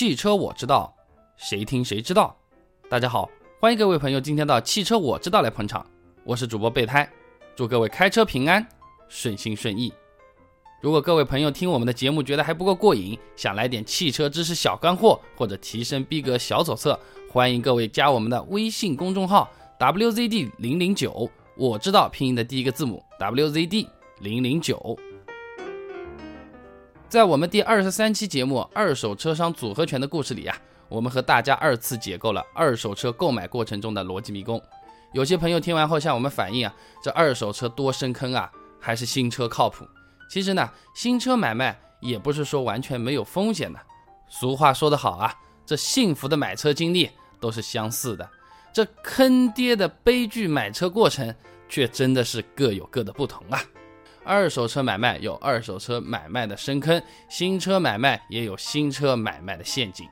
汽车我知道，谁听谁知道。大家好，欢迎各位朋友今天到汽车我知道来捧场，我是主播备胎，祝各位开车平安，顺心顺意。如果各位朋友听我们的节目觉得还不够过瘾，想来点汽车知识小干货或者提升逼格小手册，欢迎各位加我们的微信公众号 wzd 零零九，我知道拼音的第一个字母 wzd 零零九。在我们第二十三期节目《二手车商组合拳》的故事里呀，我们和大家二次解构了二手车购买过程中的逻辑迷宫。有些朋友听完后向我们反映啊，这二手车多深坑啊，还是新车靠谱。其实呢，新车买卖也不是说完全没有风险的。俗话说得好啊，这幸福的买车经历都是相似的，这坑爹的悲剧买车过程却真的是各有各的不同啊。二手车买卖有二手车买卖的深坑，新车买卖也有新车买卖的陷阱。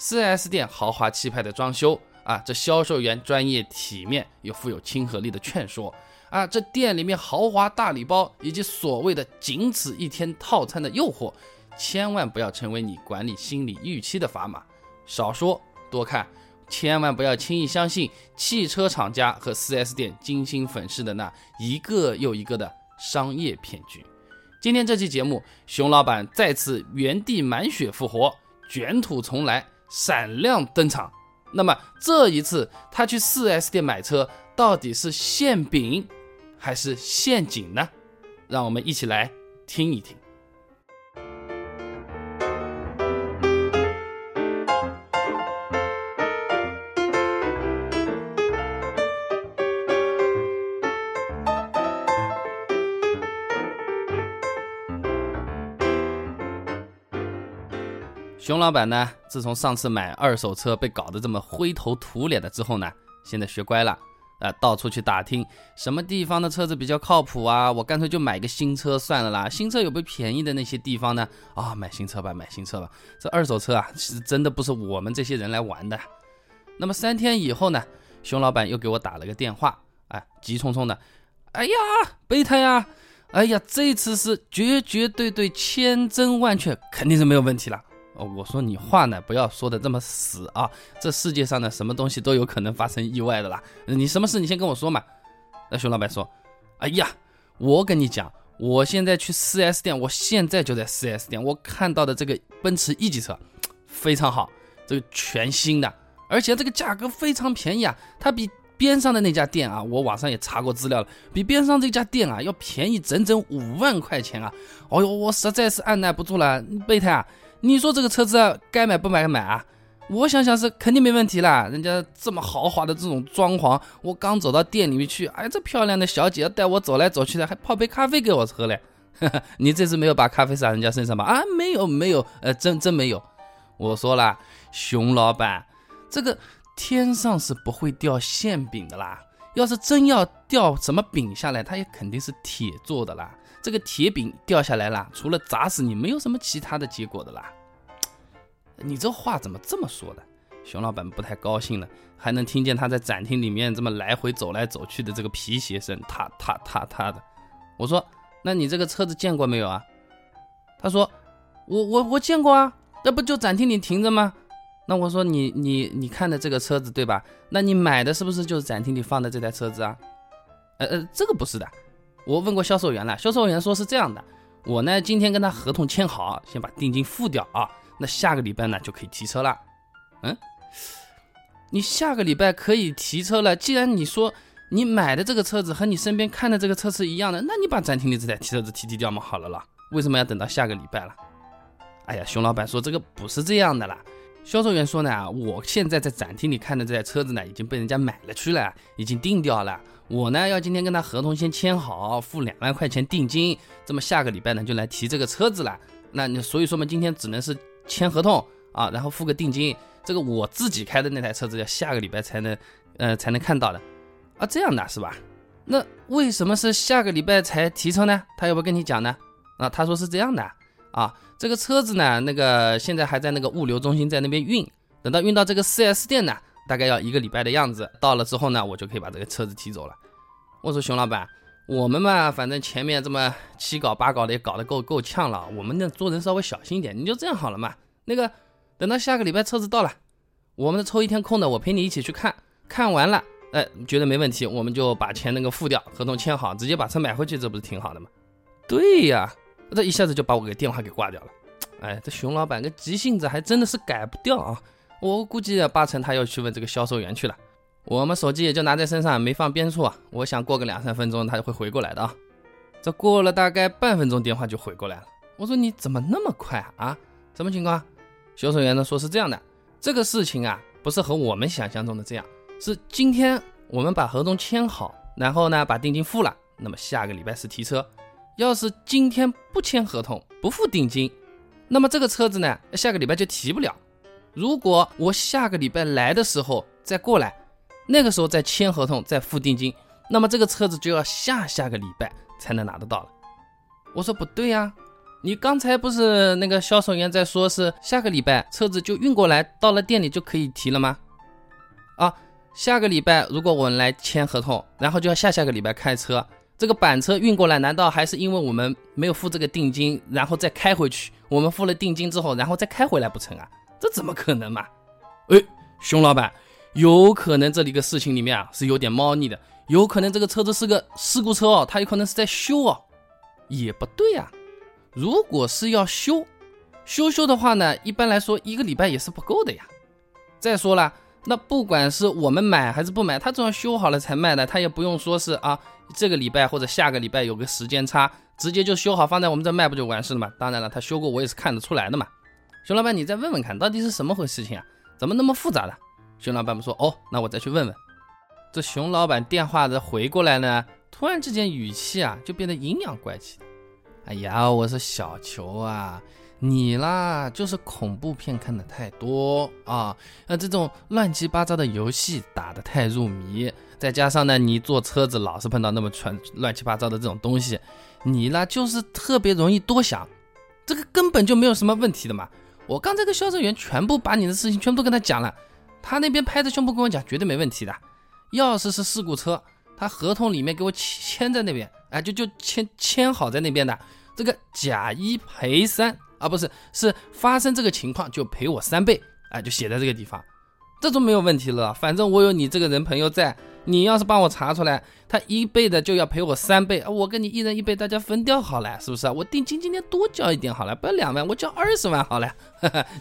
4S 店豪华气派的装修啊，这销售员专业体面又富有亲和力的劝说啊，这店里面豪华大礼包以及所谓的仅此一天套餐的诱惑，千万不要成为你管理心理预期的砝码。少说多看，千万不要轻易相信汽车厂家和 4S 店精心粉饰的那一个又一个的。商业骗局。今天这期节目，熊老板再次原地满血复活，卷土重来，闪亮登场。那么这一次他去 4S 店买车，到底是馅饼还是陷阱呢？让我们一起来听一听。熊老板呢，自从上次买二手车被搞得这么灰头土脸的之后呢，现在学乖了，啊，到处去打听什么地方的车子比较靠谱啊，我干脆就买个新车算了啦。新车有不便宜的那些地方呢？啊，买新车吧，买新车吧。这二手车啊，是真的不是我们这些人来玩的。那么三天以后呢，熊老板又给我打了个电话，哎，急匆匆的，哎呀，备胎呀，哎呀，这次是绝绝对对，千真万确，肯定是没有问题了。哦，我说你话呢，不要说的这么死啊！这世界上呢，什么东西都有可能发生意外的啦。你什么事，你先跟我说嘛。那熊老板说：“哎呀，我跟你讲，我现在去 4S 店，我现在就在 4S 店，我看到的这个奔驰 E 级车非常好，这个全新的，而且这个价格非常便宜啊，它比边上的那家店啊，我网上也查过资料了，比边上这家店啊要便宜整整五万块钱啊！哦呦，我实在是按耐不住了，备胎啊！”你说这个车子该买不买买啊？我想想是肯定没问题啦，人家这么豪华的这种装潢，我刚走到店里面去，哎，这漂亮的小姐带我走来走去的，还泡杯咖啡给我喝嘞。你这次没有把咖啡洒人家身上吧？啊，没有没有，呃，真真没有。我说了，熊老板，这个天上是不会掉馅饼的啦。要是真要掉什么饼下来，它也肯定是铁做的啦。这个铁饼掉下来了，除了砸死你，没有什么其他的结果的啦。你这话怎么这么说的？熊老板不太高兴了，还能听见他在展厅里面这么来回走来走去的这个皮鞋声，踏踏踏踏的。我说，那你这个车子见过没有啊？他说，我我我见过啊，那不就展厅里停着吗？那我说，你你你看的这个车子对吧？那你买的是不是就是展厅里放的这台车子啊？呃呃，这个不是的。我问过销售员了，销售员说是这样的，我呢今天跟他合同签好，先把定金付掉啊，那下个礼拜呢就可以提车了。嗯，你下个礼拜可以提车了，既然你说你买的这个车子和你身边看的这个车是一样的，那你把暂停的这台车子提提掉嘛，好了啦，为什么要等到下个礼拜了？哎呀，熊老板说这个不是这样的啦。销售员说呢，我现在在展厅里看的这台车子呢，已经被人家买了去了，已经定掉了。我呢要今天跟他合同先签好，付两万块钱定金，这么下个礼拜呢就来提这个车子了。那你所以说嘛，今天只能是签合同啊，然后付个定金。这个我自己开的那台车子要下个礼拜才能，呃才能看到的啊，这样的是吧？那为什么是下个礼拜才提车呢？他要不跟你讲呢？啊，他说是这样的。啊，这个车子呢，那个现在还在那个物流中心在那边运，等到运到这个 4S 店呢，大概要一个礼拜的样子。到了之后呢，我就可以把这个车子提走了。我说熊老板，我们嘛，反正前面这么七搞八搞的也搞得够够呛了，我们呢做人稍微小心一点，你就这样好了嘛。那个等到下个礼拜车子到了，我们抽一天空的，我陪你一起去看看完了，哎，觉得没问题，我们就把钱那个付掉，合同签好，直接把车买回去，这不是挺好的吗？对呀，这一下子就把我给电话给挂掉了。哎，这熊老板个急性子还真的是改不掉啊！我估计八成他要去问这个销售员去了。我们手机也就拿在身上，没放边处啊。我想过个两三分钟他就会回过来的啊。这过了大概半分钟，电话就回过来了。我说你怎么那么快啊？啊，什么情况？销售员呢说是这样的，这个事情啊不是和我们想象中的这样，是今天我们把合同签好，然后呢把定金付了，那么下个礼拜四提车。要是今天不签合同，不付定金。那么这个车子呢，下个礼拜就提不了。如果我下个礼拜来的时候再过来，那个时候再签合同再付定金，那么这个车子就要下下个礼拜才能拿得到了。我说不对呀，你刚才不是那个销售员在说是下个礼拜车子就运过来，到了店里就可以提了吗？啊，下个礼拜如果我们来签合同，然后就要下下个礼拜开车。这个板车运过来，难道还是因为我们没有付这个定金，然后再开回去？我们付了定金之后，然后再开回来不成啊？这怎么可能嘛？哎，熊老板，有可能这里个事情里面啊是有点猫腻的，有可能这个车子是个事故车哦，它有可能是在修哦，也不对呀。如果是要修，修修的话呢，一般来说一个礼拜也是不够的呀。再说了。那不管是我们买还是不买，他总要修好了才卖的，他也不用说是啊，这个礼拜或者下个礼拜有个时间差，直接就修好放在我们这卖不就完事了嘛？当然了，他修过我也是看得出来的嘛。熊老板，你再问问看，到底是什么回事情啊？怎么那么复杂的？熊老板们说，哦，那我再去问问。这熊老板电话的回过来呢，突然之间语气啊就变得阴阳怪气。哎呀，我是小球啊。你啦，就是恐怖片看的太多啊，那这种乱七八糟的游戏打的太入迷，再加上呢，你坐车子老是碰到那么全乱七八糟的这种东西，你呢就是特别容易多想，这个根本就没有什么问题的嘛。我刚才跟销售员全部把你的事情全部都跟他讲了，他那边拍着胸脯跟我讲，绝对没问题的。要是是事故车，他合同里面给我签在那边，哎，就就签签好在那边的，这个假一赔三。啊，不是，是发生这个情况就赔我三倍，哎，就写在这个地方，这就没有问题了。反正我有你这个人朋友在，你要是帮我查出来，他一倍的就要赔我三倍，我跟你一人一倍，大家分掉好了，是不是啊？我定金今天多交一点好了，不要两万，我交二十万好了。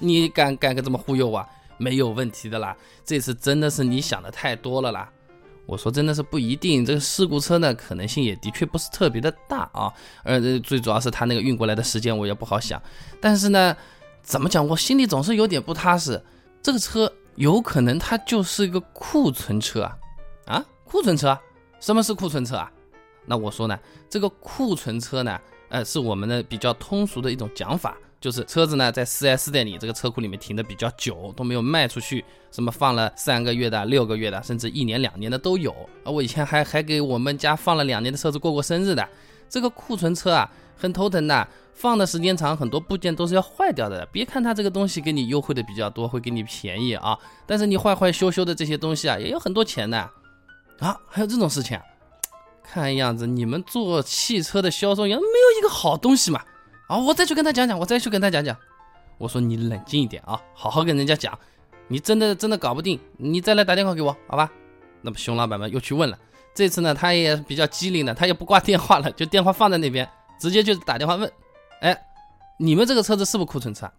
你敢敢个这么忽悠我？没有问题的啦，这次真的是你想的太多了啦。我说真的是不一定，这个事故车呢可能性也的确不是特别的大啊，呃，最主要是他那个运过来的时间我也不好想，但是呢，怎么讲我心里总是有点不踏实，这个车有可能它就是一个库存车啊，啊，库存车，什么是库存车啊？那我说呢，这个库存车呢，呃，是我们的比较通俗的一种讲法。就是车子呢，在 4S 店里这个车库里面停的比较久，都没有卖出去，什么放了三个月的、六个月的，甚至一年两年的都有。啊，我以前还还给我们家放了两年的车子过过生日的。这个库存车啊，很头疼的，放的时间长，很多部件都是要坏掉的。别看它这个东西给你优惠的比较多，会给你便宜啊，但是你坏坏修修的这些东西啊，也有很多钱的。啊，还有这种事情啊？看样子你们做汽车的销售员没有一个好东西嘛？啊，我再去跟他讲讲，我再去跟他讲讲。我说你冷静一点啊，好好跟人家讲。你真的真的搞不定，你再来打电话给我，好吧？那么熊老板们又去问了，这次呢他也比较机灵的，他也不挂电话了，就电话放在那边，直接就打电话问。哎，你们这个车子是不是库存车？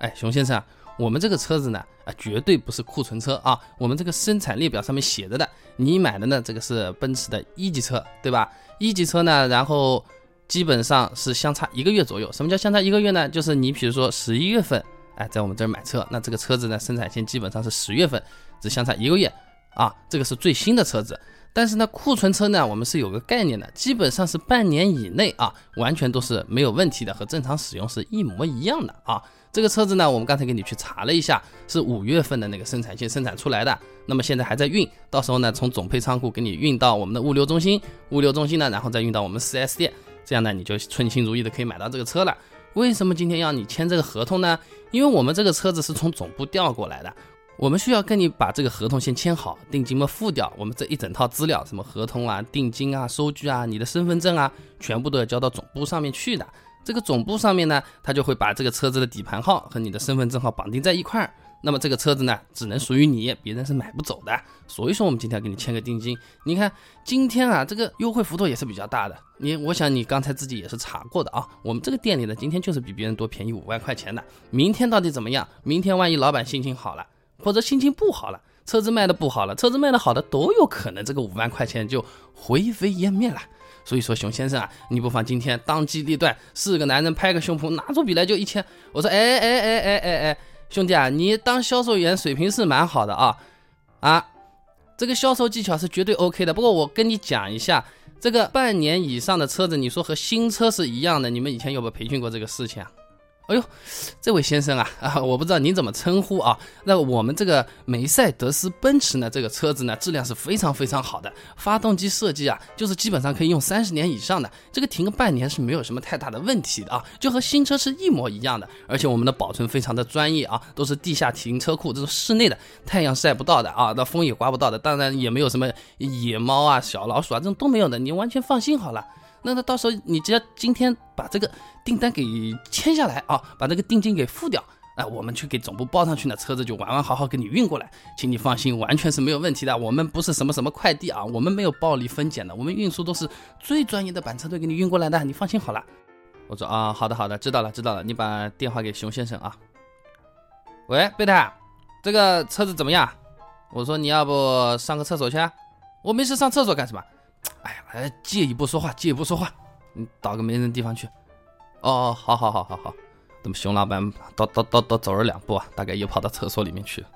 哎，熊先生，我们这个车子呢，啊，绝对不是库存车啊。我们这个生产列表上面写着的，你买的呢，这个是奔驰的一级车，对吧？一级车呢，然后。基本上是相差一个月左右。什么叫相差一个月呢？就是你比如说十一月份，哎，在我们这儿买车，那这个车子呢，生产线基本上是十月份，只相差一个月啊。这个是最新的车子。但是呢，库存车呢，我们是有个概念的，基本上是半年以内啊，完全都是没有问题的，和正常使用是一模一样的啊。这个车子呢，我们刚才给你去查了一下，是五月份的那个生产线生产出来的，那么现在还在运，到时候呢，从总配仓库给你运到我们的物流中心，物流中心呢，然后再运到我们 4S 店。这样呢，你就称心如意的可以买到这个车了。为什么今天要你签这个合同呢？因为我们这个车子是从总部调过来的，我们需要跟你把这个合同先签好，定金嘛付掉，我们这一整套资料，什么合同啊、定金啊、收据啊、你的身份证啊，全部都要交到总部上面去的。这个总部上面呢，他就会把这个车子的底盘号和你的身份证号绑定在一块儿。那么这个车子呢，只能属于你，别人是买不走的。所以说，我们今天要给你签个定金。你看，今天啊，这个优惠幅度也是比较大的。你，我想你刚才自己也是查过的啊。我们这个店里呢，今天就是比别人多便宜五万块钱的。明天到底怎么样？明天万一老板心情好了，或者心情不好了，车子卖的不好了，车子卖的好的都有可能，这个五万块钱就灰飞烟灭了。所以说，熊先生啊，你不妨今天当机立断，是个男人拍个胸脯，拿出笔来就一千。我说，哎哎哎哎哎哎。兄弟啊，你当销售员水平是蛮好的啊，啊，这个销售技巧是绝对 OK 的。不过我跟你讲一下，这个半年以上的车子，你说和新车是一样的，你们以前有没有培训过这个事情啊？哎呦，这位先生啊啊，我不知道您怎么称呼啊？那我们这个梅赛德斯奔驰呢，这个车子呢，质量是非常非常好的，发动机设计啊，就是基本上可以用三十年以上的，这个停个半年是没有什么太大的问题的啊，就和新车是一模一样的。而且我们的保存非常的专业啊，都是地下停车库，这种室内的太阳晒不到的啊，那风也刮不到的，当然也没有什么野猫啊、小老鼠啊这种都没有的，您完全放心好了。那那到时候你只要今天把这个订单给签下来啊，把这个定金给付掉，哎，我们去给总部报上去，呢车子就完完好好给你运过来，请你放心，完全是没有问题的。我们不是什么什么快递啊，我们没有暴力分拣的，我们运输都是最专业的板车队给你运过来的，你放心好了。我说啊，好的好的，知道了知道了，你把电话给熊先生啊。喂，贝塔，这个车子怎么样？我说你要不上个厕所去啊？我没事，上厕所干什么？哎呀，哎，借一步说话，借一步说话，你到个没人地方去。哦，好好好好好。那么熊老板叨叨叨叨走了两步啊，大概又跑到厕所里面去了。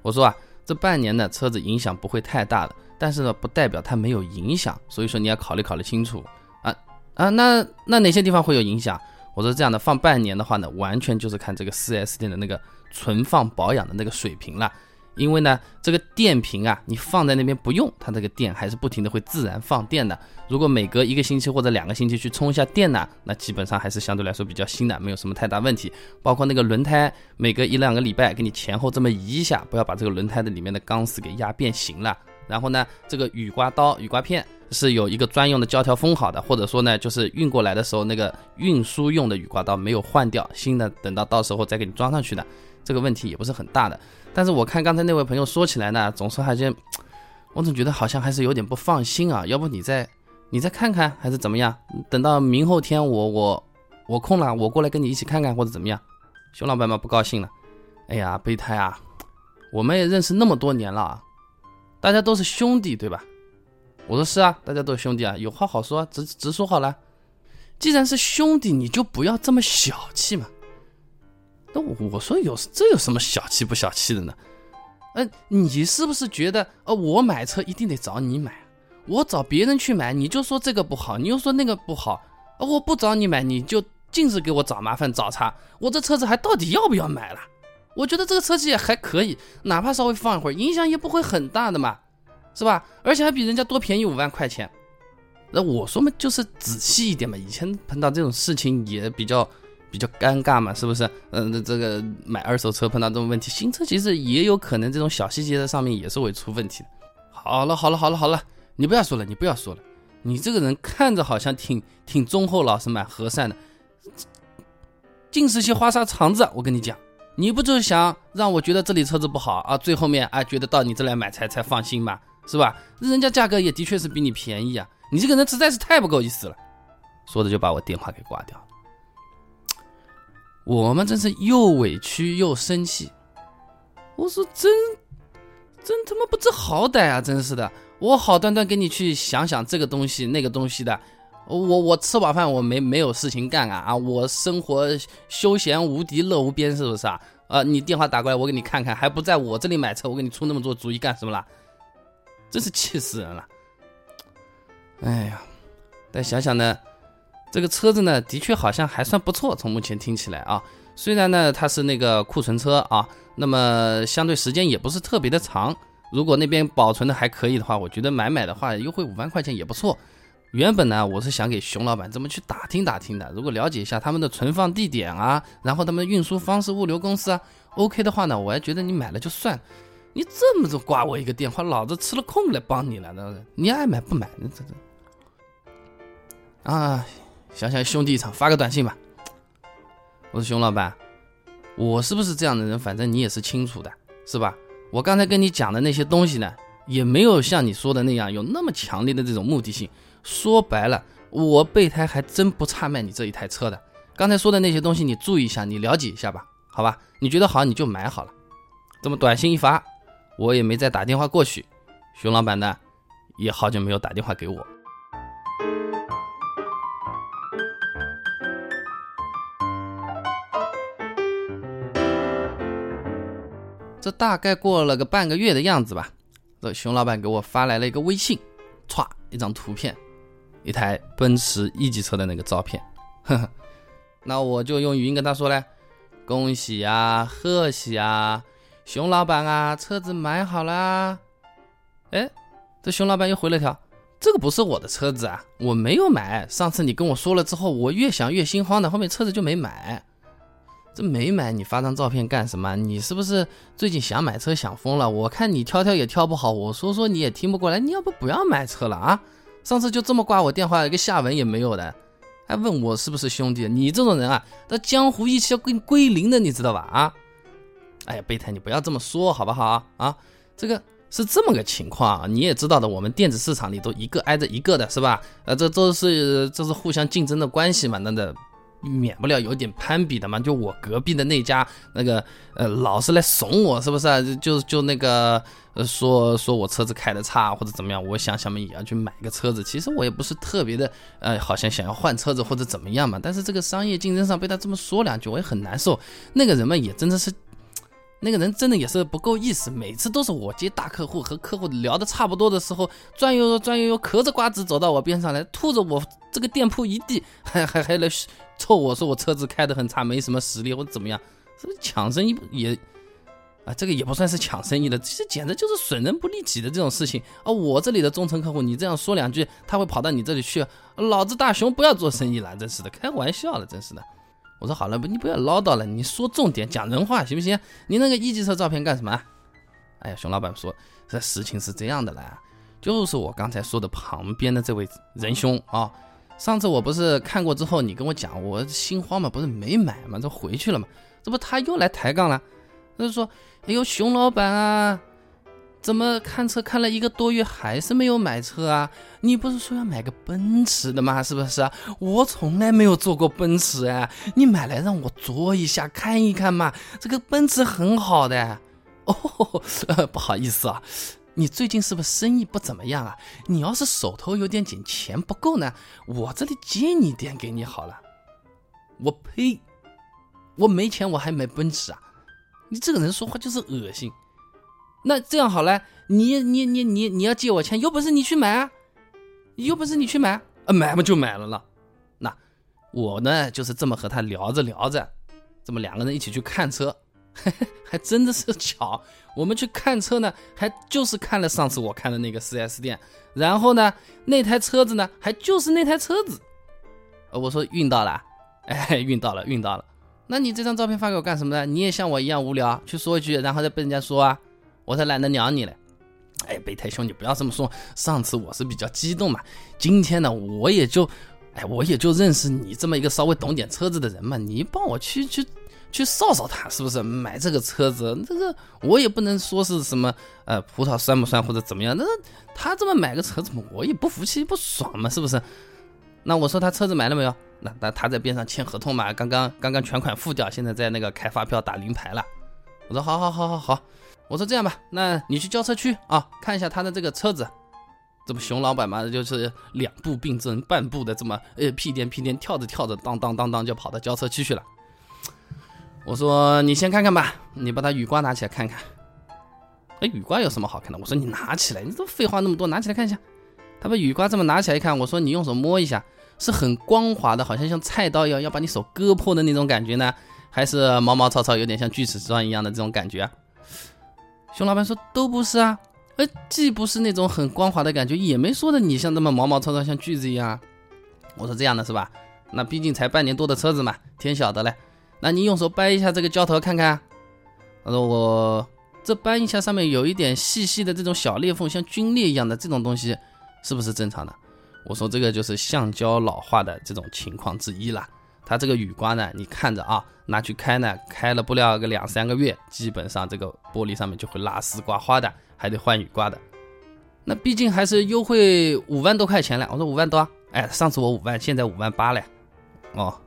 我说啊，这半年呢，车子影响不会太大的，但是呢，不代表它没有影响，所以说你要考虑考虑清楚啊啊，那那哪些地方会有影响？我说这样的，放半年的话呢，完全就是看这个 4S 店的那个存放保养的那个水平了。因为呢，这个电瓶啊，你放在那边不用，它这个电还是不停的会自然放电的。如果每隔一个星期或者两个星期去充一下电呢，那基本上还是相对来说比较新的，没有什么太大问题。包括那个轮胎，每隔一两个礼拜给你前后这么移一下，不要把这个轮胎的里面的钢丝给压变形了。然后呢，这个雨刮刀、雨刮片是有一个专用的胶条封好的，或者说呢，就是运过来的时候那个运输用的雨刮刀没有换掉，新的等到到时候再给你装上去的。这个问题也不是很大的，但是我看刚才那位朋友说起来呢，总是好像，我总觉得好像还是有点不放心啊。要不你再你再看看，还是怎么样？等到明后天我我我空了，我过来跟你一起看看，或者怎么样？熊老板嘛不高兴了，哎呀，备胎啊，我们也认识那么多年了啊，大家都是兄弟对吧？我说是啊，大家都是兄弟啊，有话好说，直直说好了。既然是兄弟，你就不要这么小气嘛。我说有这有什么小气不小气的呢？嗯，你是不是觉得呃我买车一定得找你买？我找别人去买，你就说这个不好，你又说那个不好。我不找你买，你就尽是给我找麻烦找茬。我这车子还到底要不要买了？我觉得这个车子也还可以，哪怕稍微放一会儿，影响也不会很大的嘛，是吧？而且还比人家多便宜五万块钱。那我说嘛，就是仔细一点嘛。以前碰到这种事情也比较。比较尴尬嘛，是不是？嗯，这个买二手车碰到这种问题，新车其实也有可能这种小细节在上面也是会出问题的。好了，好了，好了，好了，你不要说了，你不要说了，你这个人看着好像挺挺忠厚老实、蛮和善的，尽是些花砂肠子。我跟你讲，你不就是想让我觉得这里车子不好啊？最后面啊，觉得到你这来买才才放心嘛，是吧？人家价格也的确是比你便宜啊，你这个人实在是太不够意思了。说着就把我电话给挂掉了。我们真是又委屈又生气，我说真真他妈不知好歹啊！真是的，我好端端给你去想想这个东西那个东西的，我我吃饱饭我没没有事情干啊啊！我生活休闲无敌乐无边，是不是啊？啊，你电话打过来，我给你看看，还不在我这里买车，我给你出那么多主意干什么啦？真是气死人了！哎呀，但想想呢。这个车子呢，的确好像还算不错，从目前听起来啊，虽然呢它是那个库存车啊，那么相对时间也不是特别的长。如果那边保存的还可以的话，我觉得买买的话，优惠五万块钱也不错。原本呢，我是想给熊老板这么去打听打听的，如果了解一下他们的存放地点啊，然后他们的运输方式、物流公司啊，OK 的话呢，我还觉得你买了就算。你这么着挂我一个电话，老子吃了空来帮你了，那你爱买不买？那这这啊。想想兄弟一场，发个短信吧。我说熊老板，我是不是这样的人？反正你也是清楚的，是吧？我刚才跟你讲的那些东西呢，也没有像你说的那样有那么强烈的这种目的性。说白了，我备胎还真不差卖你这一台车的。刚才说的那些东西，你注意一下，你了解一下吧，好吧？你觉得好，你就买好了。这么短信一发，我也没再打电话过去。熊老板呢，也好久没有打电话给我。这大概过了个半个月的样子吧，这熊老板给我发来了一个微信，歘，一张图片，一台奔驰 E 级车的那个照片，呵呵，那我就用语音跟他说嘞，恭喜啊，贺喜啊，熊老板啊，车子买好啦。哎，这熊老板又回了条，这个不是我的车子啊，我没有买。上次你跟我说了之后，我越想越心慌的，后面车子就没买。这没买，你发张照片干什么？你是不是最近想买车想疯了？我看你挑挑也挑不好，我说说你也听不过来。你要不不要买车了啊？上次就这么挂我电话，一个下文也没有的，还问我是不是兄弟？你这种人啊，那江湖义气要归归零的，你知道吧？啊？哎呀，备胎，你不要这么说好不好啊？这个是这么个情况，你也知道的，我们电子市场里都一个挨着一个的，是吧？呃，这都是这是互相竞争的关系嘛，那的。免不了有点攀比的嘛，就我隔壁的那家那个呃，老是来怂我，是不是啊？就就那个呃，说说我车子开的差或者怎么样，我想想嘛，也要去买个车子。其实我也不是特别的呃，好像想要换车子或者怎么样嘛。但是这个商业竞争上被他这么说两句，我也很难受。那个人嘛，也真的是。那个人真的也是不够意思，每次都是我接大客户和客户聊的差不多的时候，转悠转悠悠，嗑着瓜子走到我边上来，吐着我这个店铺一地，还还还来臭我说我车子开得很差，没什么实力或怎么样，是不是抢生意也啊，这个也不算是抢生意的，这简直就是损人不利己的这种事情啊！我这里的忠诚客户，你这样说两句，他会跑到你这里去，老子大熊不要做生意了，真是的，开玩笑了，真是的。我说好了，你不要唠叨了，你说重点，讲人话，行不行？你那个一级车照片干什么？哎呀，熊老板说，这事情是这样的啦，就是我刚才说的旁边的这位仁兄啊，上次我不是看过之后，你跟我讲，我心慌嘛，不是没买嘛，这回去了嘛，这不他又来抬杠了，他就说，哎呦，熊老板啊。怎么看车看了一个多月还是没有买车啊？你不是说要买个奔驰的吗？是不是？我从来没有坐过奔驰哎，你买来让我坐一下看一看嘛。这个奔驰很好的哦，不好意思啊，你最近是不是生意不怎么样啊？你要是手头有点紧，钱不够呢，我这里借你点给你好了。我呸！我没钱我还买奔驰啊？你这个人说话就是恶心。那这样好了，你你你你你要借我钱，有本事你去买啊，有本事你去买啊，买嘛就买了了。那我呢就是这么和他聊着聊着，这么两个人一起去看车，还真的是巧。我们去看车呢，还就是看了上次我看的那个 4S 店，然后呢那台车子呢还就是那台车子。我说运到了，哎，运到了，运到了。那你这张照片发给我干什么呢？你也像我一样无聊，去说一句，然后再被人家说啊？我才懒得鸟你嘞！哎，备胎兄弟不要这么说。上次我是比较激动嘛，今天呢，我也就，哎，我也就认识你这么一个稍微懂点车子的人嘛，你帮我去去去扫扫他，是不是？买这个车子，这个我也不能说是什么呃葡萄酸不酸或者怎么样，那他这么买个车子嘛，我也不服气不爽嘛，是不是？那我说他车子买了没有？那那他在边上签合同嘛，刚刚刚刚全款付掉，现在在那个开发票打临牌了。我说好好好好好。我说这样吧，那你去交车区啊，看一下他的这个车子。这不熊老板嘛，就是两步并正半步的这么呃屁颠屁颠跳着跳着，当当当当就跑到交车区去了。我说你先看看吧，你把他雨刮拿起来看看。哎，雨刮有什么好看的？我说你拿起来，你都废话那么多，拿起来看一下。他把雨刮这么拿起来一看，我说你用手摸一下，是很光滑的，好像像菜刀一样要把你手割破的那种感觉呢，还是毛毛糙糙，有点像锯齿状一样的这种感觉？熊老板说都不是啊，呃，既不是那种很光滑的感觉，也没说的你像那么毛毛糙糙像锯子一样。我说这样的是吧？那毕竟才半年多的车子嘛，天晓得嘞。那你用手掰一下这个胶头看看。他说我这掰一下，上面有一点细细的这种小裂缝，像皲裂一样的这种东西，是不是正常的？我说这个就是橡胶老化的这种情况之一了。它这个雨刮呢，你看着啊，拿去开呢，开了不了个两三个月，基本上这个玻璃上面就会拉丝刮花的，还得换雨刮的。那毕竟还是优惠五万多块钱了。我说五万多，哎，上次我五万，现在五万八了。哦，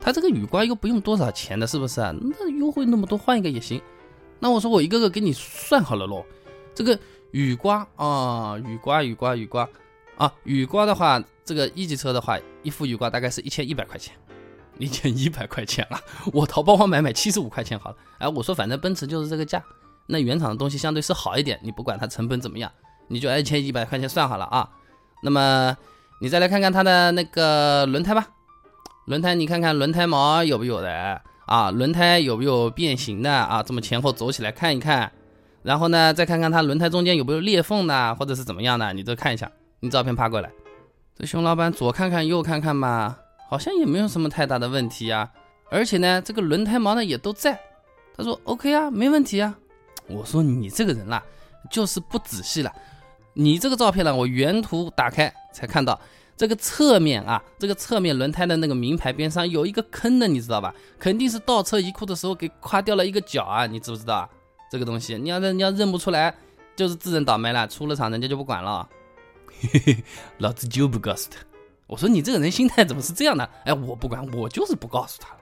他这个雨刮又不用多少钱的，是不是？那优惠那么多，换一个也行。那我说我一个个给你算好了喽。这个雨刮啊，雨刮雨刮雨刮啊，雨刮的话，这个一级车的话，一副雨刮大概是一千一百块钱。一千一百块钱了，我淘宝网买买七十五块钱好了。哎，我说反正奔驰就是这个价，那原厂的东西相对是好一点，你不管它成本怎么样，你就一千一百块钱算好了啊。那么你再来看看它的那个轮胎吧，轮胎你看看轮胎毛有没有的啊？轮胎有没有变形的啊？这么前后走起来看一看，然后呢再看看它轮胎中间有没有裂缝呢，或者是怎么样的，你都看一下。你照片拍过来，这熊老板左看看右看看嘛。好像也没有什么太大的问题呀，而且呢，这个轮胎毛呢也都在。他说 OK 啊，没问题啊。我说你这个人啦，就是不仔细了。你这个照片呢，我原图打开才看到，这个侧面啊，这个侧面轮胎的那个名牌边上有一个坑的，你知道吧？肯定是倒车移库的时候给刮掉了一个角啊，你知不知道啊？这个东西你要认你要认不出来，就是自认倒霉了。出了厂人家就不管了。嘿嘿，老子就不告诉他。我说你这个人心态怎么是这样的？哎，我不管，我就是不告诉他了。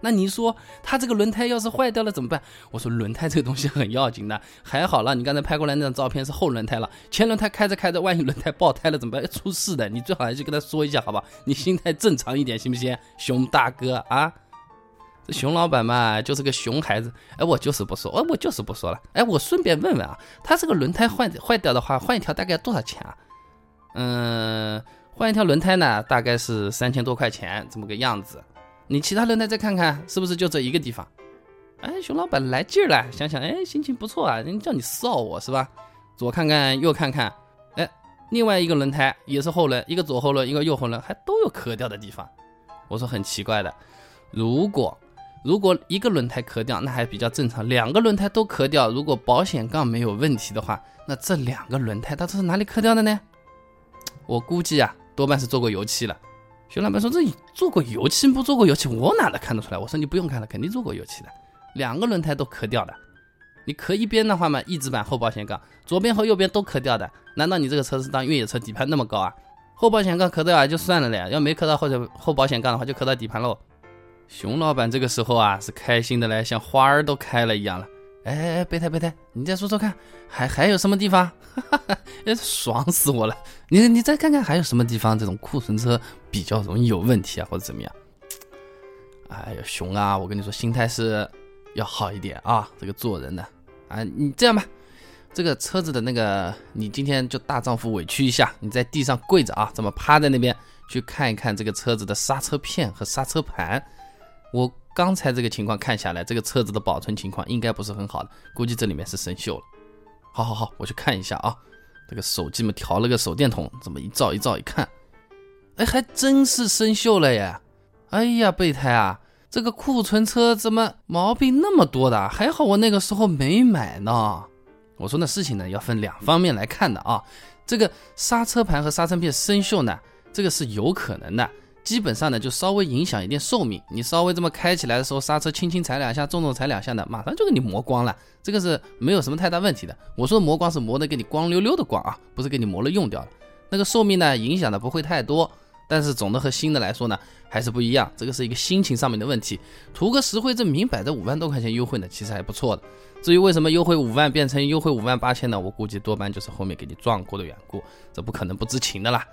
那你说他这个轮胎要是坏掉了怎么办？我说轮胎这个东西很要紧的，还好了，你刚才拍过来那张照片是后轮胎了，前轮胎开着开着，万一轮胎爆胎了怎么办？要出事的，你最好还是跟他说一下，好吧？你心态正常一点行不行？熊大哥啊，这熊老板嘛就是个熊孩子。哎，我就是不说，哎，我就是不说了。哎，我顺便问问啊，他这个轮胎坏坏掉的话，换一条大概要多少钱啊？嗯。换一条轮胎呢，大概是三千多块钱这么个样子。你其他轮胎再看看，是不是就这一个地方？哎，熊老板来劲儿了，想想，哎，心情不错啊，人叫你臊我是吧？左看看，右看看，哎，另外一个轮胎也是后轮，一个左后轮，一个右后轮，还都有磕掉的地方。我说很奇怪的，如果如果一个轮胎磕掉，那还比较正常；两个轮胎都磕掉，如果保险杠没有问题的话，那这两个轮胎它都是哪里磕掉的呢？我估计啊。多半是做过油漆了。熊老板说：“这做过油漆不做过油漆，我哪能看得出来？”我说：“你不用看了，肯定做过油漆的。两个轮胎都磕掉的，你磕一边的话嘛，一指板后保险杠，左边和右边都磕掉的。难道你这个车是当越野车，底盘那么高啊？后保险杠磕掉啊就算了嘞，要没磕到或者后保险杠的话，就磕到底盘喽。”熊老板这个时候啊，是开心的嘞，像花儿都开了一样了。哎哎哎，备胎备胎，你再说说看，还还有什么地方？哎，爽死我了！你你再看看还有什么地方这种库存车比较容易有问题啊，或者怎么样？哎呀，熊啊，我跟你说，心态是要好一点啊，这个做人的啊，你这样吧，这个车子的那个，你今天就大丈夫委屈一下，你在地上跪着啊，这么趴在那边去看一看这个车子的刹车片和刹车盘，我。刚才这个情况看下来，这个车子的保存情况应该不是很好的，估计这里面是生锈了。好好好，我去看一下啊。这个手机嘛，调了个手电筒，这么一照一照一看，哎，还真是生锈了耶！哎呀，备胎啊，这个库存车怎么毛病那么多的？还好我那个时候没买呢。我说那事情呢，要分两方面来看的啊。这个刹车盘和刹车片生锈呢，这个是有可能的。基本上呢，就稍微影响一点寿命。你稍微这么开起来的时候，刹车轻轻踩两下，重重踩两下的，马上就给你磨光了。这个是没有什么太大问题的。我说磨光是磨的给你光溜溜的光啊，不是给你磨了用掉了。那个寿命呢，影响的不会太多，但是总的和新的来说呢，还是不一样。这个是一个心情上面的问题。图个实惠，这明摆着五万多块钱优惠呢，其实还不错的。至于为什么优惠五万变成优惠五万八千呢？我估计多半就是后面给你撞过的缘故，这不可能不知情的啦。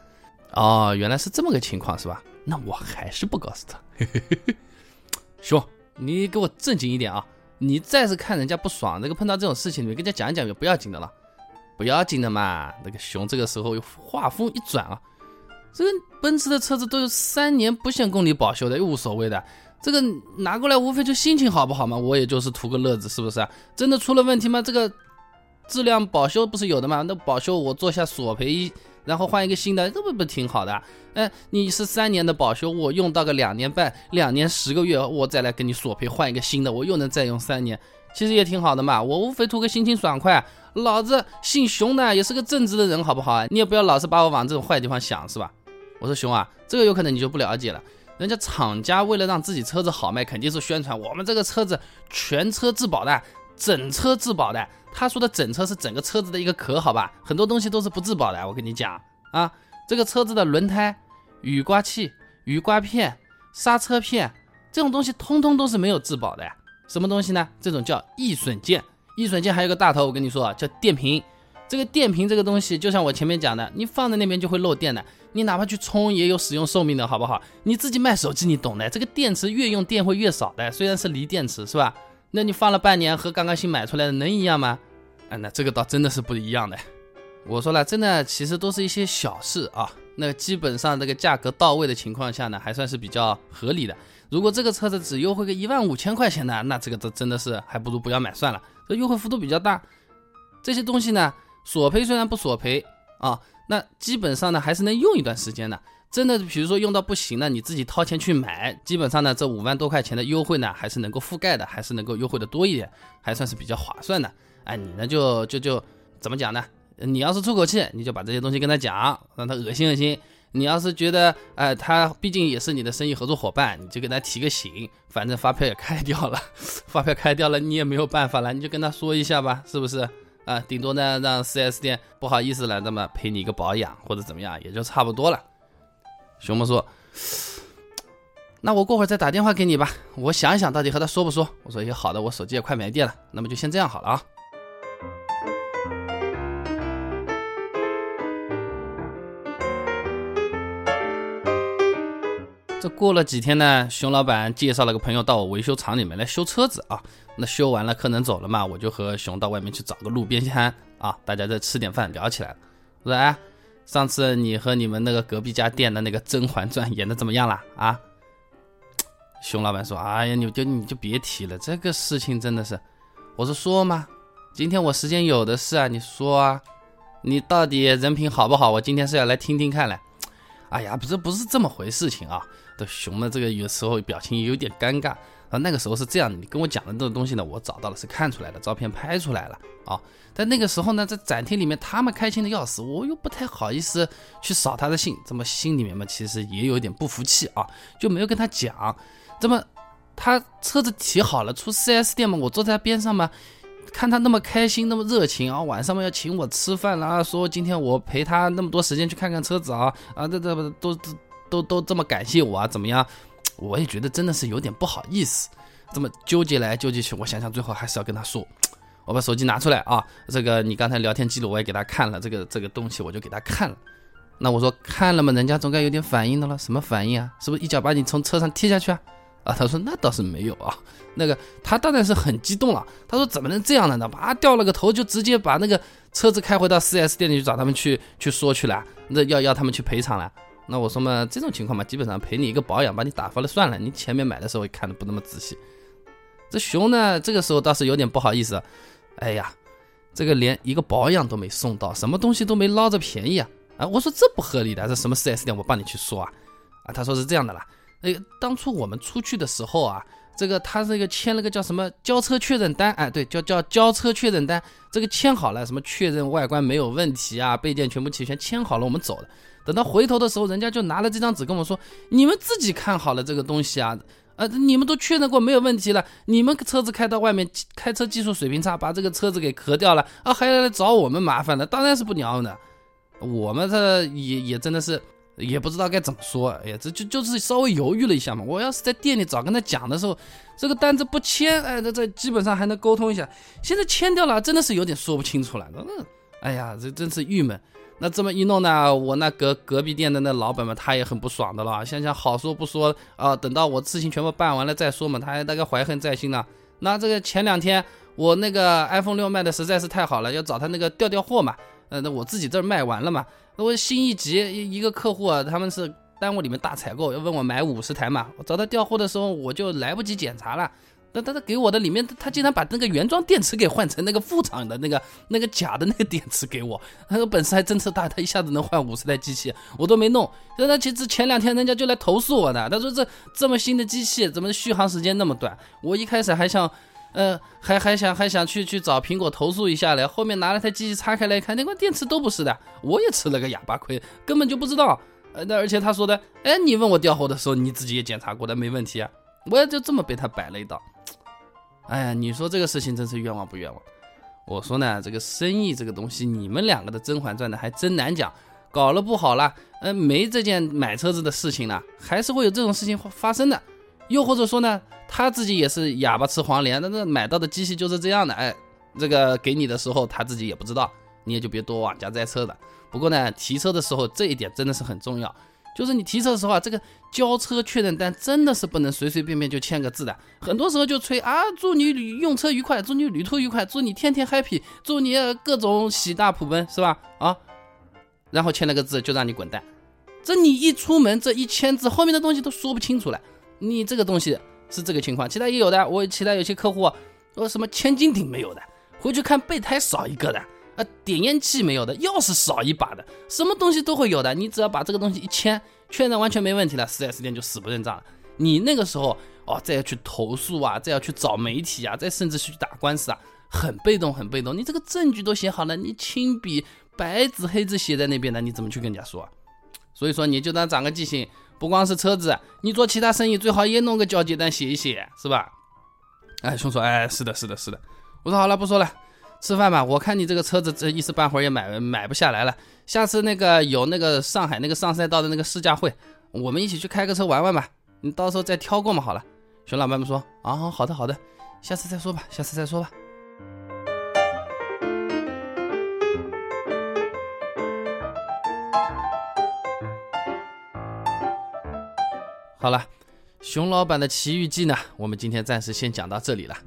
哦，原来是这么个情况是吧？那我还是不告诉他。兄，你给我正经一点啊！你再是看人家不爽，这个碰到这种事情，你跟人家讲一讲也不要紧的了，不要紧的嘛。那个熊这个时候又话锋一转啊，这个奔驰的车子都有三年不限公里保修的，又无所谓的。这个拿过来无非就心情好不好嘛，我也就是图个乐子，是不是？真的出了问题吗？这个质量保修不是有的吗？那保修我做下索赔。然后换一个新的，这不不挺好的？哎，你是三年的保修，我用到个两年半、两年十个月，我再来跟你索赔换一个新的，我又能再用三年，其实也挺好的嘛。我无非图个心情爽快。老子姓熊的也是个正直的人，好不好？你也不要老是把我往这种坏地方想，是吧？我说熊啊，这个有可能你就不了解了。人家厂家为了让自己车子好卖，肯定是宣传我们这个车子全车质保的，整车质保的。他说的整车是整个车子的一个壳，好吧？很多东西都是不质保的。我跟你讲啊，这个车子的轮胎、雨刮器、雨刮片、刹车片这种东西，通通都是没有质保的。什么东西呢？这种叫易损件。易损件还有个大头，我跟你说叫电瓶。这个电瓶这个东西，就像我前面讲的，你放在那边就会漏电的。你哪怕去充，也有使用寿命的，好不好？你自己卖手机，你懂的。这个电池越用电会越少的，虽然是锂电池，是吧？那你放了半年，和刚刚新买出来的能一样吗？啊，那这个倒真的是不一样的。我说了，真的其实都是一些小事啊。那基本上这个价格到位的情况下呢，还算是比较合理的。如果这个车子只优惠个一万五千块钱呢，那这个都真的是还不如不要买算了。这优惠幅度比较大，这些东西呢。索赔虽然不索赔啊，那基本上呢还是能用一段时间的。真的，比如说用到不行了，你自己掏钱去买，基本上呢这五万多块钱的优惠呢还是能够覆盖的，还是能够优惠的多一点，还算是比较划算的。哎，你呢就就就怎么讲呢？你要是出口气，你就把这些东西跟他讲，让他恶心恶心。你要是觉得哎他毕竟也是你的生意合作伙伴，你就给他提个醒，反正发票也开掉了，发票开掉了你也没有办法了，你就跟他说一下吧，是不是？啊，顶多呢让 4S 店不好意思了，那么赔你一个保养或者怎么样，也就差不多了。熊猫说：“那我过会儿再打电话给你吧，我想一想到底和他说不说。”我说：“也好的，我手机也快没电了，那么就先这样好了啊。”这过了几天呢，熊老板介绍了个朋友到我维修厂里面来修车子啊。那修完了，客人走了嘛，我就和熊到外面去找个路边摊啊，大家再吃点饭，聊起来了。我说：“哎，上次你和你们那个隔壁家店的那个《甄嬛传》演的怎么样了啊？”熊老板说：“哎呀，你就你就别提了，这个事情真的是。”我是：“说嘛，今天我时间有的是啊，你说啊，你到底人品好不好？我今天是要来听听看嘞。”哎呀，不是不是这么回事情啊！的熊的这个有时候表情有点尴尬啊。那个时候是这样，你跟我讲的这个东西呢，我找到了是看出来的，照片拍出来了啊。但那个时候呢，在展厅里面，他们开心的要死，我又不太好意思去扫他的兴，这么心里面嘛，其实也有点不服气啊，就没有跟他讲。这么他车子提好了，出 4S 店嘛，我坐在边上嘛。看他那么开心，那么热情啊，晚上嘛要请我吃饭啦，说今天我陪他那么多时间去看看车子啊，啊，这这都都都都这么感谢我啊，怎么样？我也觉得真的是有点不好意思，这么纠结来纠结去，我想想最后还是要跟他说，我把手机拿出来啊，这个你刚才聊天记录我也给他看了，这个这个东西我就给他看了，那我说看了嘛，人家总该有点反应的了，什么反应啊？是不是一脚把你从车上踢下去啊？啊，他说那倒是没有啊，那个他当然是很激动了。他说怎么能这样呢？那啪掉了个头，就直接把那个车子开回到 4S 店里去找他们去去说去了，那要要他们去赔偿了。那我说嘛，这种情况嘛，基本上赔你一个保养，把你打发了算了。你前面买的时候也看的不那么仔细。这熊呢，这个时候倒是有点不好意思，哎呀，这个连一个保养都没送到，什么东西都没捞着便宜啊！啊，我说这不合理的，这什么四 S 店，我帮你去说啊。啊，他说是这样的啦。那个当初我们出去的时候啊，这个他这个签了个叫什么交车确认单，哎，对，叫叫交车确认单，这个签好了，什么确认外观没有问题啊，备件全部齐全，签好了我们走了。等到回头的时候，人家就拿了这张纸跟我说，你们自己看好了这个东西啊，呃，你们都确认过没有问题了，你们车子开到外面，开车技术水平差，把这个车子给磕掉了啊，还要来找我们麻烦了，当然是不鸟的，我们这也也真的是。也不知道该怎么说，哎呀，这就就是稍微犹豫了一下嘛。我要是在店里早跟他讲的时候，这个单子不签，哎，这这基本上还能沟通一下。现在签掉了，真的是有点说不清楚了。嗯，哎呀，这真是郁闷。那这么一弄呢，我那隔隔壁店的那老板嘛，他也很不爽的了。想想好说不说啊，等到我事情全部办完了再说嘛，他还那个怀恨在心呢。那这个前两天我那个 iPhone 六卖的实在是太好了，要找他那个调调货嘛。呃，那我自己这儿卖完了嘛。那我心一急，一一个客户啊，他们是单位里面大采购，要问我买五十台嘛。我找他调货的时候，我就来不及检查了。那他他给我的里面，他竟然把那个原装电池给换成那个副厂的那个那个假的那个电池给我。他说本事还真是大，他一下子能换五十台机器，我都没弄。那他其实前两天人家就来投诉我的，他说这这么新的机器，怎么续航时间那么短？我一开始还想。呃，还还想还想去去找苹果投诉一下嘞，后面拿了台机器拆开来看，那块电池都不是的，我也吃了个哑巴亏，根本就不知道。呃，那而且他说的，哎，你问我调货的时候，你自己也检查过的，没问题啊。我也就这么被他摆了一道。哎呀，你说这个事情真是冤枉不冤枉？我说呢，这个生意这个东西，你们两个的《甄嬛传》呢还真难讲，搞了不好了，呃，没这件买车子的事情呢，还是会有这种事情发生的。又或者说呢，他自己也是哑巴吃黄连，那那买到的机器就是这样的，哎，这个给你的时候他自己也不知道，你也就别多往加猜测了。不过呢，提车的时候这一点真的是很重要。就是你提车的时候啊，这个交车确认单真的是不能随随便便就签个字的。很多时候就吹啊，祝你旅用车愉快，祝你旅途愉快，祝你天天 happy，祝你各种喜大普奔，是吧？啊，然后签了个字就让你滚蛋。这你一出门这一签字，后面的东西都说不清楚了。你这个东西是这个情况，其他也有的。我其他有些客户说什么千斤顶没有的，回去看备胎少一个的。啊，点烟器没有的，钥匙少一把的，什么东西都会有的。你只要把这个东西一签，确认完全没问题了，4S 店就死不认账了。你那个时候哦，再要去投诉啊，再要去找媒体啊，再甚至去打官司啊，很被动，很被动。你这个证据都写好了，你亲笔白纸黑字写在那边的，你怎么去跟人家说？啊所以说，你就当长个记性，不光是车子，你做其他生意最好也弄个交接单写一写，是吧？哎，兄说，哎，是的，是的，是的。我说好了，不说了。吃饭吧，我看你这个车子这一时半会儿也买买不下来了。下次那个有那个上海那个上赛道的那个试驾会，我们一起去开个车玩玩吧。你到时候再挑过嘛好了。熊老板们说啊，好的好的，下次再说吧，下次再说吧。好了，熊老板的奇遇记呢，我们今天暂时先讲到这里了。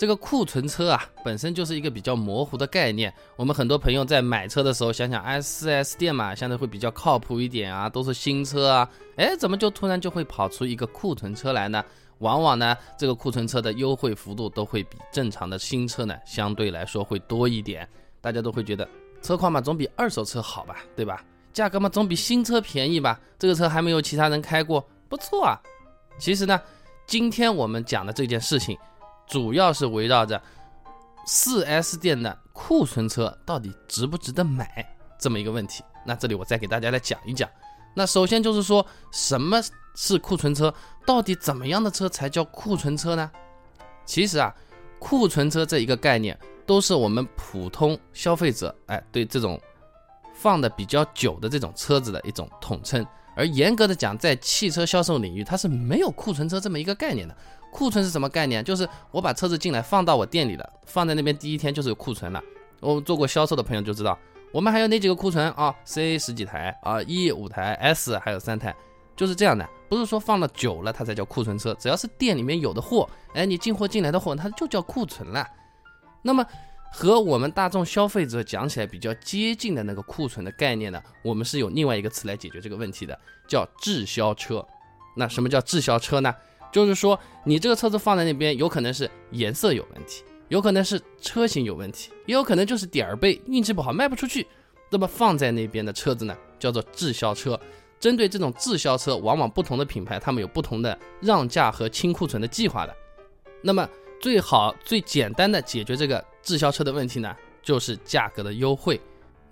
这个库存车啊，本身就是一个比较模糊的概念。我们很多朋友在买车的时候，想想，哎，4S 店嘛，相对会比较靠谱一点啊，都是新车啊，哎，怎么就突然就会跑出一个库存车来呢？往往呢，这个库存车的优惠幅度都会比正常的新车呢，相对来说会多一点。大家都会觉得，车况嘛，总比二手车好吧，对吧？价格嘛，总比新车便宜吧？这个车还没有其他人开过，不错啊。其实呢，今天我们讲的这件事情。主要是围绕着 4S 店的库存车到底值不值得买这么一个问题。那这里我再给大家来讲一讲。那首先就是说，什么是库存车？到底怎么样的车才叫库存车呢？其实啊，库存车这一个概念，都是我们普通消费者哎对这种放的比较久的这种车子的一种统称。而严格的讲，在汽车销售领域，它是没有库存车这么一个概念的。库存是什么概念？就是我把车子进来放到我店里了，放在那边第一天就是有库存了。我们做过销售的朋友就知道，我们还有哪几个库存啊？C 十几台啊，E 五台，S 还有三台，就是这样的。不是说放了久了它才叫库存车，只要是店里面有的货，哎，你进货进来的货，它就叫库存了。那么和我们大众消费者讲起来比较接近的那个库存的概念呢，我们是有另外一个词来解决这个问题的，叫滞销车。那什么叫滞销车呢？就是说，你这个车子放在那边，有可能是颜色有问题，有可能是车型有问题，也有可能就是点儿背，运气不好卖不出去。那么放在那边的车子呢，叫做滞销车。针对这种滞销车，往往不同的品牌他们有不同的让价和清库存的计划的。那么最好最简单的解决这个滞销车的问题呢，就是价格的优惠。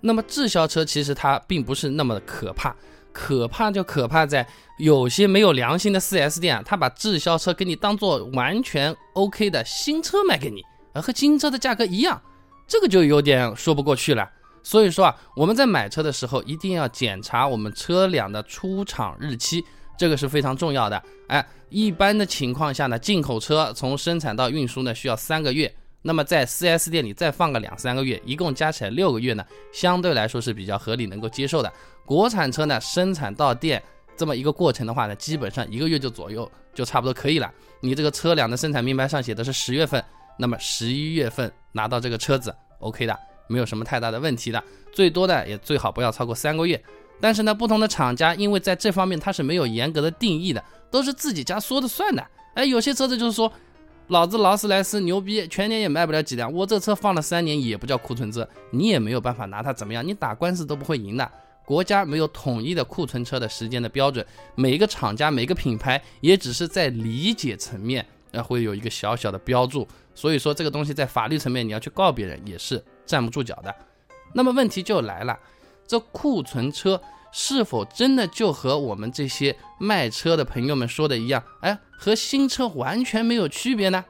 那么滞销车其实它并不是那么的可怕。可怕就可怕在有些没有良心的 4S 店啊，他把滞销车给你当做完全 OK 的新车卖给你，而和新车的价格一样，这个就有点说不过去了。所以说啊，我们在买车的时候一定要检查我们车辆的出厂日期，这个是非常重要的。哎，一般的情况下呢，进口车从生产到运输呢需要三个月，那么在 4S 店里再放个两三个月，一共加起来六个月呢，相对来说是比较合理能够接受的。国产车呢，生产到店这么一个过程的话呢，基本上一个月就左右就差不多可以了。你这个车辆的生产名牌上写的是十月份，那么十一月份拿到这个车子，OK 的，没有什么太大的问题的。最多的也最好不要超过三个月。但是呢，不同的厂家因为在这方面它是没有严格的定义的，都是自己家说的算的。哎，有些车子就是说，老子劳斯莱斯牛逼，全年也卖不了几辆，我这车放了三年也不叫库存车，你也没有办法拿它怎么样，你打官司都不会赢的。国家没有统一的库存车的时间的标准，每一个厂家、每个品牌也只是在理解层面，呃，会有一个小小的标注。所以说这个东西在法律层面，你要去告别人也是站不住脚的。那么问题就来了，这库存车是否真的就和我们这些卖车的朋友们说的一样？哎，和新车完全没有区别呢？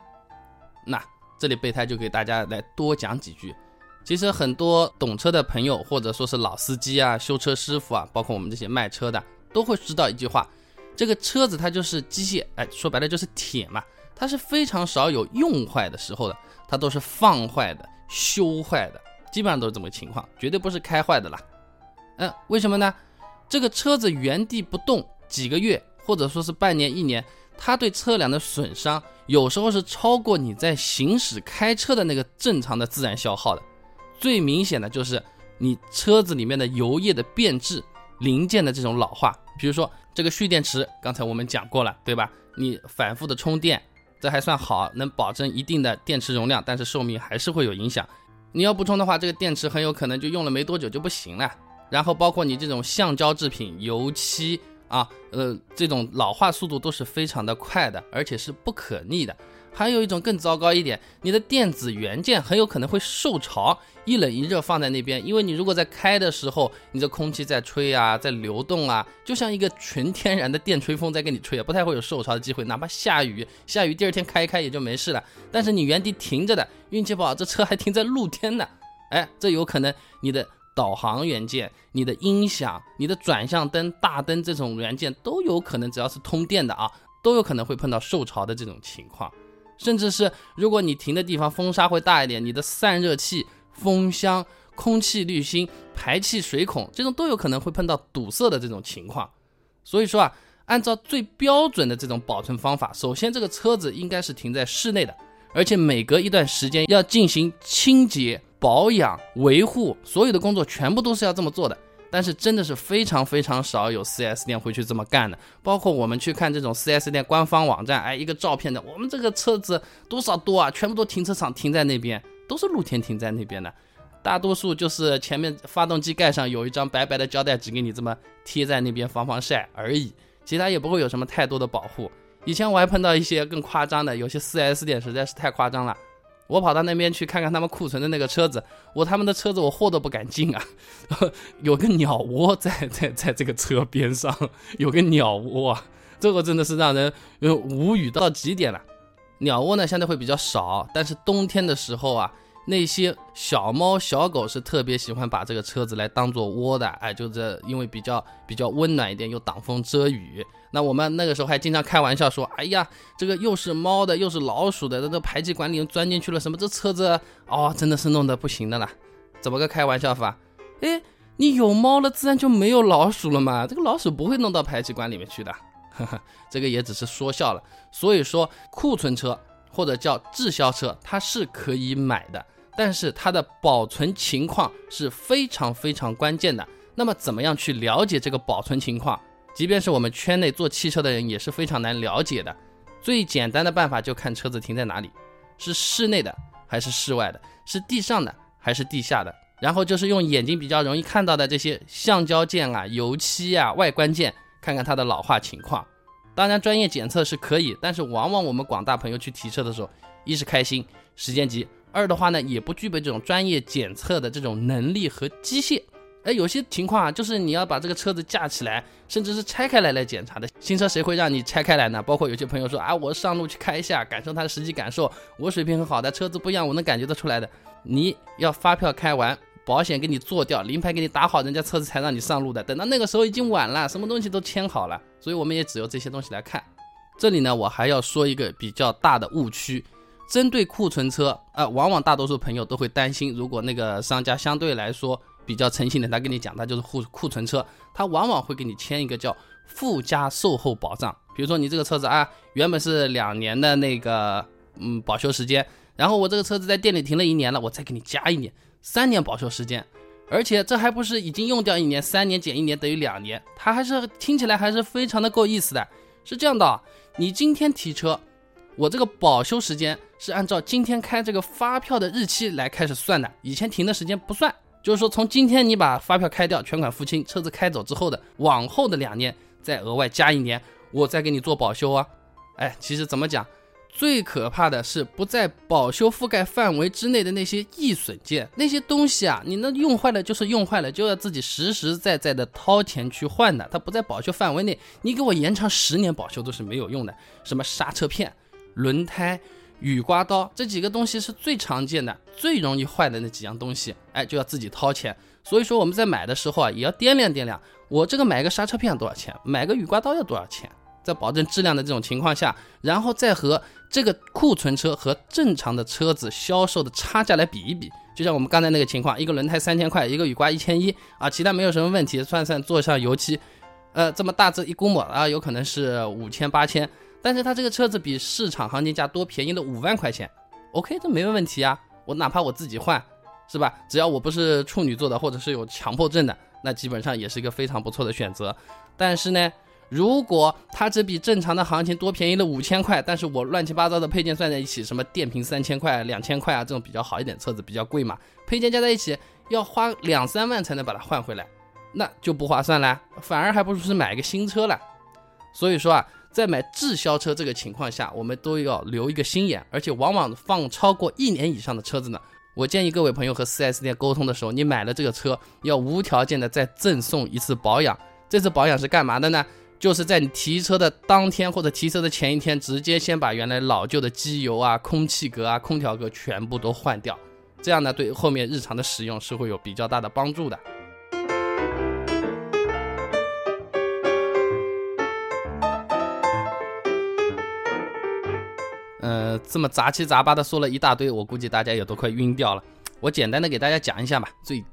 那这里备胎就给大家来多讲几句。其实很多懂车的朋友，或者说是老司机啊、修车师傅啊，包括我们这些卖车的，都会知道一句话：这个车子它就是机械，哎，说白了就是铁嘛，它是非常少有用坏的时候的，它都是放坏的、修坏的，基本上都是这么个情况，绝对不是开坏的啦。嗯，为什么呢？这个车子原地不动几个月，或者说是半年、一年，它对车辆的损伤，有时候是超过你在行驶开车的那个正常的自然消耗的。最明显的就是你车子里面的油液的变质、零件的这种老化，比如说这个蓄电池，刚才我们讲过了，对吧？你反复的充电，这还算好，能保证一定的电池容量，但是寿命还是会有影响。你要不充的话，这个电池很有可能就用了没多久就不行了。然后包括你这种橡胶制品、油漆啊，呃，这种老化速度都是非常的快的，而且是不可逆的。还有一种更糟糕一点，你的电子元件很有可能会受潮，一冷一热放在那边，因为你如果在开的时候，你的空气在吹啊，在流动啊，就像一个纯天然的电吹风在给你吹啊，不太会有受潮的机会。哪怕下雨，下雨第二天开一开也就没事了。但是你原地停着的，运气不好，这车还停在露天呢，哎，这有可能你的导航元件、你的音响、你的转向灯、大灯这种元件都有可能，只要是通电的啊，都有可能会碰到受潮的这种情况。甚至是如果你停的地方风沙会大一点，你的散热器、风箱、空气滤芯、排气水孔这种都有可能会碰到堵塞的这种情况。所以说啊，按照最标准的这种保存方法，首先这个车子应该是停在室内的，而且每隔一段时间要进行清洁、保养、维护，所有的工作全部都是要这么做的。但是真的是非常非常少有 4S 店会去这么干的，包括我们去看这种 4S 店官方网站，哎，一个照片的，我们这个车子多少多啊，全部都停车场停在那边，都是露天停在那边的，大多数就是前面发动机盖上有一张白白的胶带纸给你这么贴在那边防防晒而已，其他也不会有什么太多的保护。以前我还碰到一些更夸张的，有些 4S 店实在是太夸张了。我跑到那边去看看他们库存的那个车子，我他们的车子我货都不敢进啊，有个鸟窝在在在这个车边上，有个鸟窝，这个真的是让人无语到极点了。鸟窝呢相对会比较少，但是冬天的时候啊。那些小猫小狗是特别喜欢把这个车子来当做窝的，哎，就这因为比较比较温暖一点，又挡风遮雨。那我们那个时候还经常开玩笑说，哎呀，这个又是猫的，又是老鼠的，这个排气管里钻进去了什么？这车子哦，真的是弄得不行的了。怎么个开玩笑法？哎，你有猫了，自然就没有老鼠了嘛。这个老鼠不会弄到排气管里面去的，呵呵，这个也只是说笑了。所以说，库存车或者叫滞销车，它是可以买的。但是它的保存情况是非常非常关键的。那么怎么样去了解这个保存情况？即便是我们圈内做汽车的人也是非常难了解的。最简单的办法就看车子停在哪里，是室内的还是室外的，是地上的还是地下的。然后就是用眼睛比较容易看到的这些橡胶件啊、油漆啊、外观件，看看它的老化情况。当然专业检测是可以，但是往往我们广大朋友去提车的时候，一是开心，时间急。二的话呢，也不具备这种专业检测的这种能力和机械。哎，有些情况啊，就是你要把这个车子架起来，甚至是拆开来来检查的。新车谁会让你拆开来呢？包括有些朋友说啊，我上路去开一下，感受它的实际感受。我水平很好的车子不一样，我能感觉得出来的。你要发票开完，保险给你做掉，临牌给你打好，人家车子才让你上路的。等到那个时候已经晚了，什么东西都签好了。所以我们也只有这些东西来看。这里呢，我还要说一个比较大的误区。针对库存车啊，往往大多数朋友都会担心，如果那个商家相对来说比较诚信的，他跟你讲他就是库库存车，他往往会给你签一个叫附加售后保障。比如说你这个车子啊，原本是两年的那个嗯保修时间，然后我这个车子在店里停了一年了，我再给你加一年，三年保修时间，而且这还不是已经用掉一年，三年减一年等于两年，它还是听起来还是非常的够意思的。是这样的，你今天提车。我这个保修时间是按照今天开这个发票的日期来开始算的，以前停的时间不算。就是说，从今天你把发票开掉，全款付清，车子开走之后的往后的两年再额外加一年，我再给你做保修啊。哎，其实怎么讲，最可怕的是不在保修覆盖范围之内的那些易损件，那些东西啊，你那用坏了就是用坏了，就要自己实实在在的掏钱去换的。它不在保修范围内，你给我延长十年保修都是没有用的。什么刹车片、轮胎、雨刮刀这几个东西是最常见的、最容易坏的那几样东西，哎，就要自己掏钱。所以说我们在买的时候啊，也要掂量掂量，我这个买个刹车片多少钱，买个雨刮刀要多少钱。在保证质量的这种情况下，然后再和这个库存车和正常的车子销售的差价来比一比，就像我们刚才那个情况，一个轮胎三千块，一个雨刮一千一啊，其他没有什么问题，算算做上油漆，呃，这么大致一估摸啊，有可能是五千八千，但是它这个车子比市场行情价多便宜了五万块钱，OK，这没问题啊，我哪怕我自己换，是吧？只要我不是处女座的，或者是有强迫症的，那基本上也是一个非常不错的选择，但是呢。如果它只比正常的行情多便宜了五千块，但是我乱七八糟的配件算在一起，什么电瓶三千块、两千块啊，这种比较好一点车子比较贵嘛，配件加在一起要花两三万才能把它换回来，那就不划算了，反而还不如是买个新车了。所以说啊，在买滞销车这个情况下，我们都要留一个心眼，而且往往放超过一年以上的车子呢，我建议各位朋友和 4S 店沟通的时候，你买了这个车要无条件的再赠送一次保养，这次保养是干嘛的呢？就是在你提车的当天或者提车的前一天，直接先把原来老旧的机油啊、空气格啊、空调格全部都换掉，这样呢，对后面日常的使用是会有比较大的帮助的。呃，这么杂七杂八的说了一大堆，我估计大家也都快晕掉了。我简单的给大家讲一下吧，最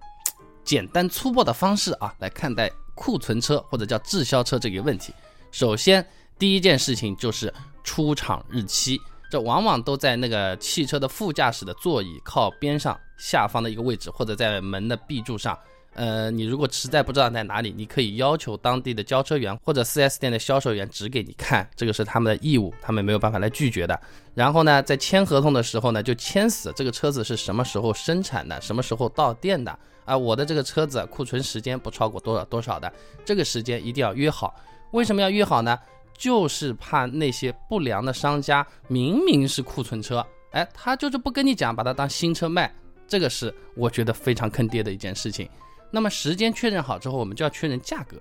简单粗暴的方式啊，来看待。库存车或者叫滞销车这个问题，首先第一件事情就是出厂日期，这往往都在那个汽车的副驾驶的座椅靠边上下方的一个位置，或者在门的壁柱上。呃，你如果实在不知道在哪里，你可以要求当地的交车员或者 4S 店的销售员指给你看，这个是他们的义务，他们没有办法来拒绝的。然后呢，在签合同的时候呢，就签死这个车子是什么时候生产的，什么时候到店的。啊，我的这个车子库存时间不超过多少多少的，这个时间一定要约好。为什么要约好呢？就是怕那些不良的商家明明是库存车，哎，他就是不跟你讲，把它当新车卖，这个是我觉得非常坑爹的一件事情。那么时间确认好之后，我们就要确认价格。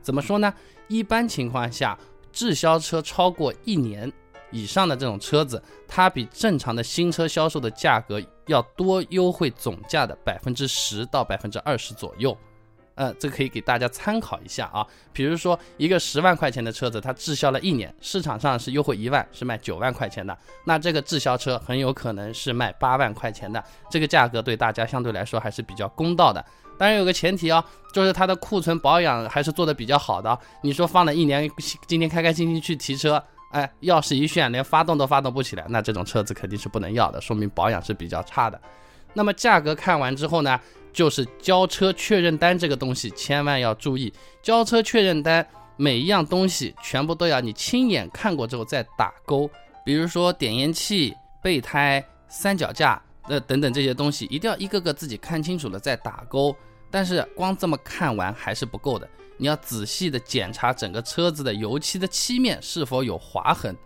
怎么说呢？一般情况下，滞销车超过一年。以上的这种车子，它比正常的新车销售的价格要多优惠总价的百分之十到百分之二十左右，呃，这可以给大家参考一下啊。比如说一个十万块钱的车子，它滞销了一年，市场上是优惠一万，是卖九万块钱的，那这个滞销车很有可能是卖八万块钱的，这个价格对大家相对来说还是比较公道的。当然有个前提啊，就是它的库存保养还是做的比较好的。你说放了一年，今天开开心心去提车。哎，钥匙一炫，连发动都发动不起来，那这种车子肯定是不能要的，说明保养是比较差的。那么价格看完之后呢，就是交车确认单这个东西，千万要注意，交车确认单每一样东西全部都要你亲眼看过之后再打勾。比如说点烟器、备胎、三脚架，呃等等这些东西，一定要一个个自己看清楚了再打勾。但是光这么看完还是不够的。你要仔细的检查整个车子的油漆的漆面是否有划痕，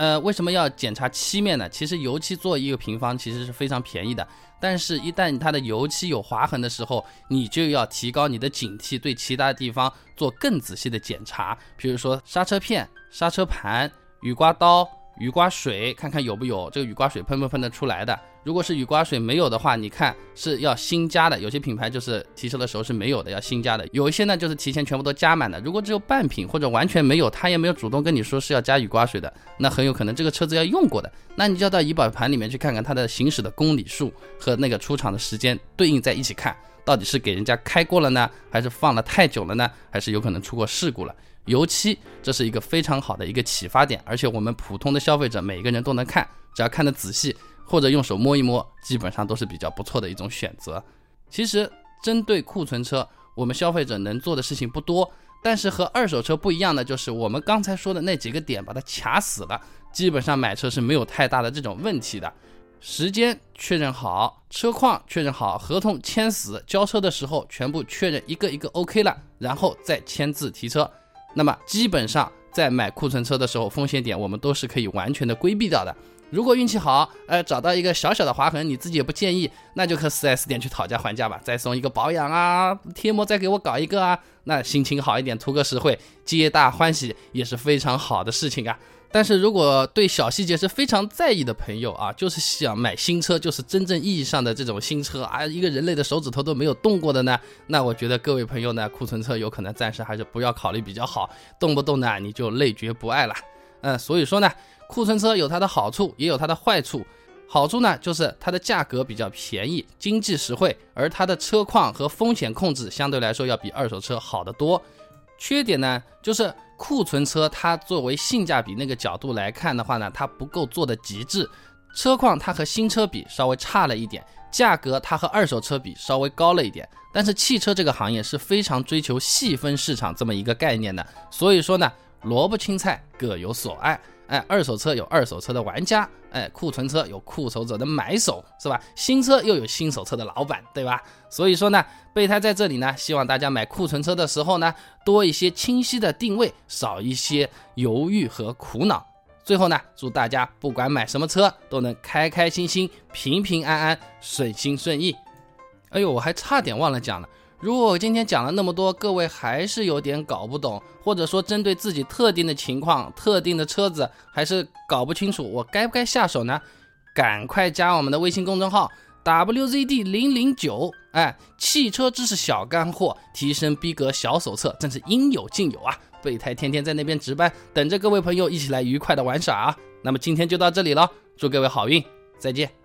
呃，为什么要检查漆面呢？其实油漆做一个平方其实是非常便宜的，但是一旦它的油漆有划痕的时候，你就要提高你的警惕，对其他地方做更仔细的检查，比如说刹车片、刹车盘、雨刮刀。雨刮水，看看有没有这个雨刮水喷不喷的出来的。如果是雨刮水没有的话，你看是要新加的。有些品牌就是提车的时候是没有的，要新加的。有一些呢就是提前全部都加满的。如果只有半瓶或者完全没有，他也没有主动跟你说是要加雨刮水的，那很有可能这个车子要用过的。那你就要到仪表盘里面去看看它的行驶的公里数和那个出厂的时间对应在一起看，到底是给人家开过了呢，还是放了太久了呢，还是有可能出过事故了。油漆，这是一个非常好的一个启发点，而且我们普通的消费者每个人都能看，只要看得仔细或者用手摸一摸，基本上都是比较不错的一种选择。其实针对库存车，我们消费者能做的事情不多，但是和二手车不一样的就是我们刚才说的那几个点把它卡死了，基本上买车是没有太大的这种问题的。时间确认好，车况确认好，合同签死，交车的时候全部确认一个一个 OK 了，然后再签字提车。那么基本上在买库存车的时候，风险点我们都是可以完全的规避掉的。如果运气好，呃，找到一个小小的划痕，你自己也不介意，那就和 4S 店去讨价还价吧，再送一个保养啊，贴膜再给我搞一个啊，那心情好一点，图个实惠，皆大欢喜，也是非常好的事情啊。但是如果对小细节是非常在意的朋友啊，就是想买新车，就是真正意义上的这种新车啊，一个人类的手指头都没有动过的呢，那我觉得各位朋友呢，库存车有可能暂时还是不要考虑比较好，动不动呢你就累觉不爱了。嗯，所以说呢。库存车有它的好处，也有它的坏处。好处呢，就是它的价格比较便宜，经济实惠，而它的车况和风险控制相对来说要比二手车好得多。缺点呢，就是库存车它作为性价比那个角度来看的话呢，它不够做的极致。车况它和新车比稍微差了一点，价格它和二手车比稍微高了一点。但是汽车这个行业是非常追求细分市场这么一个概念的，所以说呢，萝卜青菜各有所爱。哎，二手车有二手车的玩家，哎，库存车有库存者的买手，是吧？新车又有新手车的老板，对吧？所以说呢，备胎在这里呢，希望大家买库存车的时候呢，多一些清晰的定位，少一些犹豫和苦恼。最后呢，祝大家不管买什么车，都能开开心心、平平安安、顺心顺意。哎呦，我还差点忘了讲了。如果我今天讲了那么多，各位还是有点搞不懂，或者说针对自己特定的情况、特定的车子还是搞不清楚，我该不该下手呢？赶快加我们的微信公众号 wzd 零零九，哎，汽车知识小干货，提升逼格小手册，真是应有尽有啊！备胎天天在那边值班，等着各位朋友一起来愉快的玩耍啊！那么今天就到这里了，祝各位好运，再见。